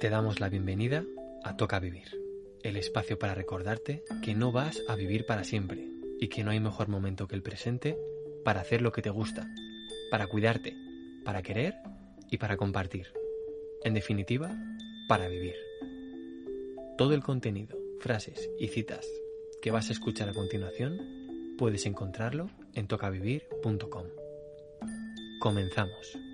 Te damos la bienvenida a Toca Vivir, el espacio para recordarte que no vas a vivir para siempre y que no hay mejor momento que el presente para hacer lo que te gusta, para cuidarte, para querer y para compartir. En definitiva, para vivir. Todo el contenido, frases y citas que vas a escuchar a continuación puedes encontrarlo en tocavivir.com. Comenzamos.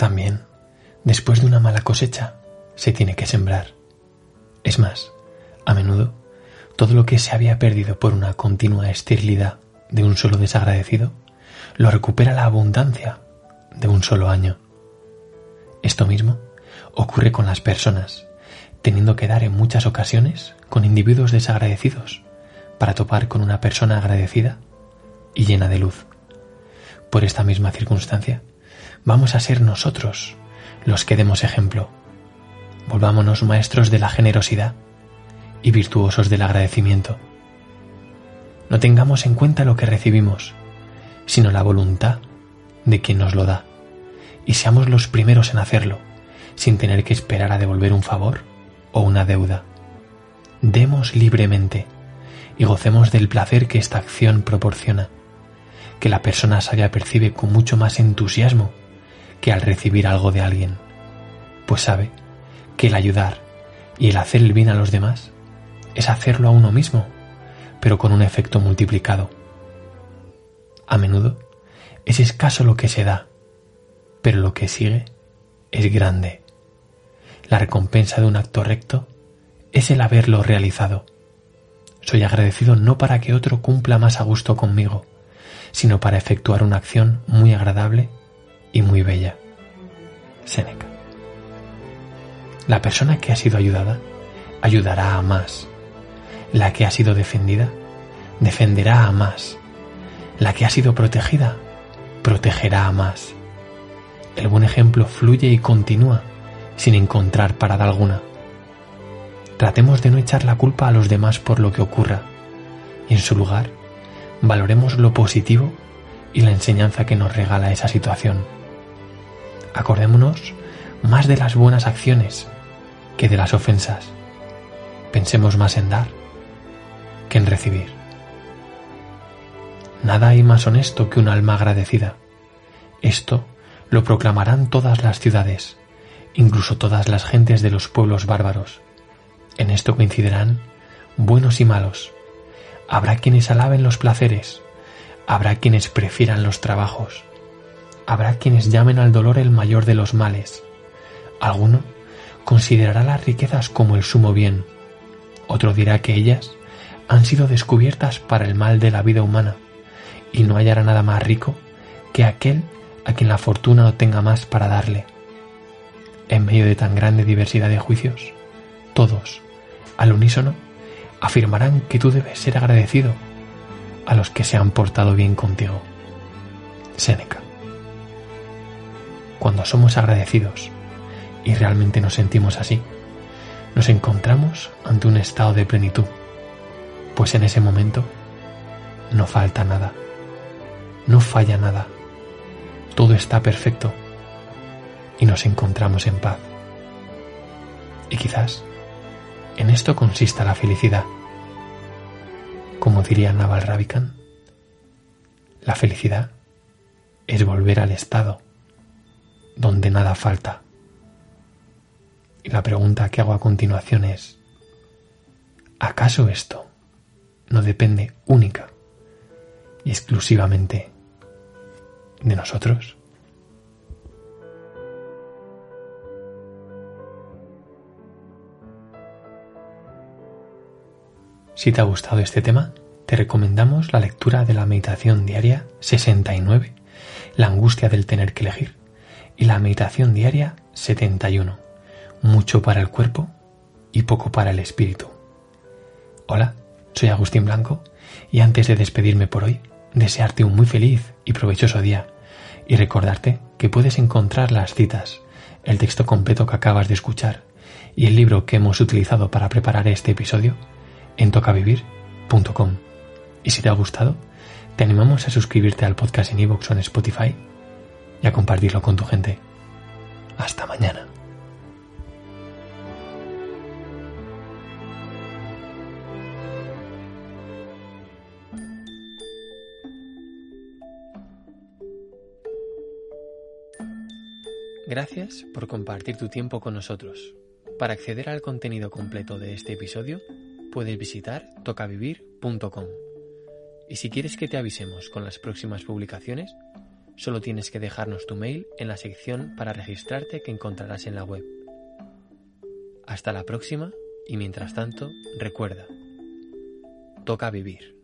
También, después de una mala cosecha, se tiene que sembrar. Es más, a menudo, todo lo que se había perdido por una continua esterilidad de un solo desagradecido, lo recupera la abundancia de un solo año. Esto mismo ocurre con las personas, teniendo que dar en muchas ocasiones con individuos desagradecidos para topar con una persona agradecida y llena de luz. Por esta misma circunstancia, vamos a ser nosotros los que demos ejemplo. Volvámonos maestros de la generosidad y virtuosos del agradecimiento. No tengamos en cuenta lo que recibimos, sino la voluntad de quien nos lo da, y seamos los primeros en hacerlo, sin tener que esperar a devolver un favor o una deuda. Demos libremente y gocemos del placer que esta acción proporciona, que la persona sabia percibe con mucho más entusiasmo que al recibir algo de alguien, pues sabe que el ayudar y el hacer el bien a los demás es hacerlo a uno mismo, pero con un efecto multiplicado. A menudo es escaso lo que se da, pero lo que sigue es grande. La recompensa de un acto recto es el haberlo realizado. Soy agradecido no para que otro cumpla más a gusto conmigo, sino para efectuar una acción muy agradable y muy bella. Séneca. La persona que ha sido ayudada ayudará a más. La que ha sido defendida defenderá a más. La que ha sido protegida protegerá a más. El buen ejemplo fluye y continúa sin encontrar parada alguna. Tratemos de no echar la culpa a los demás por lo que ocurra y en su lugar valoremos lo positivo y la enseñanza que nos regala esa situación. Acordémonos más de las buenas acciones que de las ofensas. Pensemos más en dar que en recibir. Nada hay más honesto que un alma agradecida. Esto lo proclamarán todas las ciudades, incluso todas las gentes de los pueblos bárbaros. En esto coincidirán buenos y malos. Habrá quienes alaben los placeres, habrá quienes prefieran los trabajos, habrá quienes llamen al dolor el mayor de los males. Alguno considerará las riquezas como el sumo bien, otro dirá que ellas han sido descubiertas para el mal de la vida humana y no hallará nada más rico que aquel a quien la fortuna no tenga más para darle. En medio de tan grande diversidad de juicios, todos, al unísono, afirmarán que tú debes ser agradecido a los que se han portado bien contigo. Séneca. Cuando somos agradecidos y realmente nos sentimos así, nos encontramos ante un estado de plenitud, pues en ese momento no falta nada, no falla nada, todo está perfecto y nos encontramos en paz. Y quizás en esto consista la felicidad. Como diría Naval Ravikant, la felicidad es volver al estado donde nada falta. Y la pregunta que hago a continuación es, ¿acaso esto no depende única y exclusivamente de nosotros? Si te ha gustado este tema, te recomendamos la lectura de la meditación diaria 69, la angustia del tener que elegir, y la meditación diaria 71, mucho para el cuerpo y poco para el espíritu. Hola, soy Agustín Blanco y antes de despedirme por hoy, desearte un muy feliz y provechoso día y recordarte que puedes encontrar las citas, el texto completo que acabas de escuchar y el libro que hemos utilizado para preparar este episodio en tocavivir.com. Y si te ha gustado, te animamos a suscribirte al podcast en iVoox o en Spotify y a compartirlo con tu gente. Hasta mañana. Gracias por compartir tu tiempo con nosotros. Para acceder al contenido completo de este episodio, puedes visitar tocavivir.com. Y si quieres que te avisemos con las próximas publicaciones, solo tienes que dejarnos tu mail en la sección para registrarte que encontrarás en la web. Hasta la próxima y mientras tanto, recuerda, toca vivir.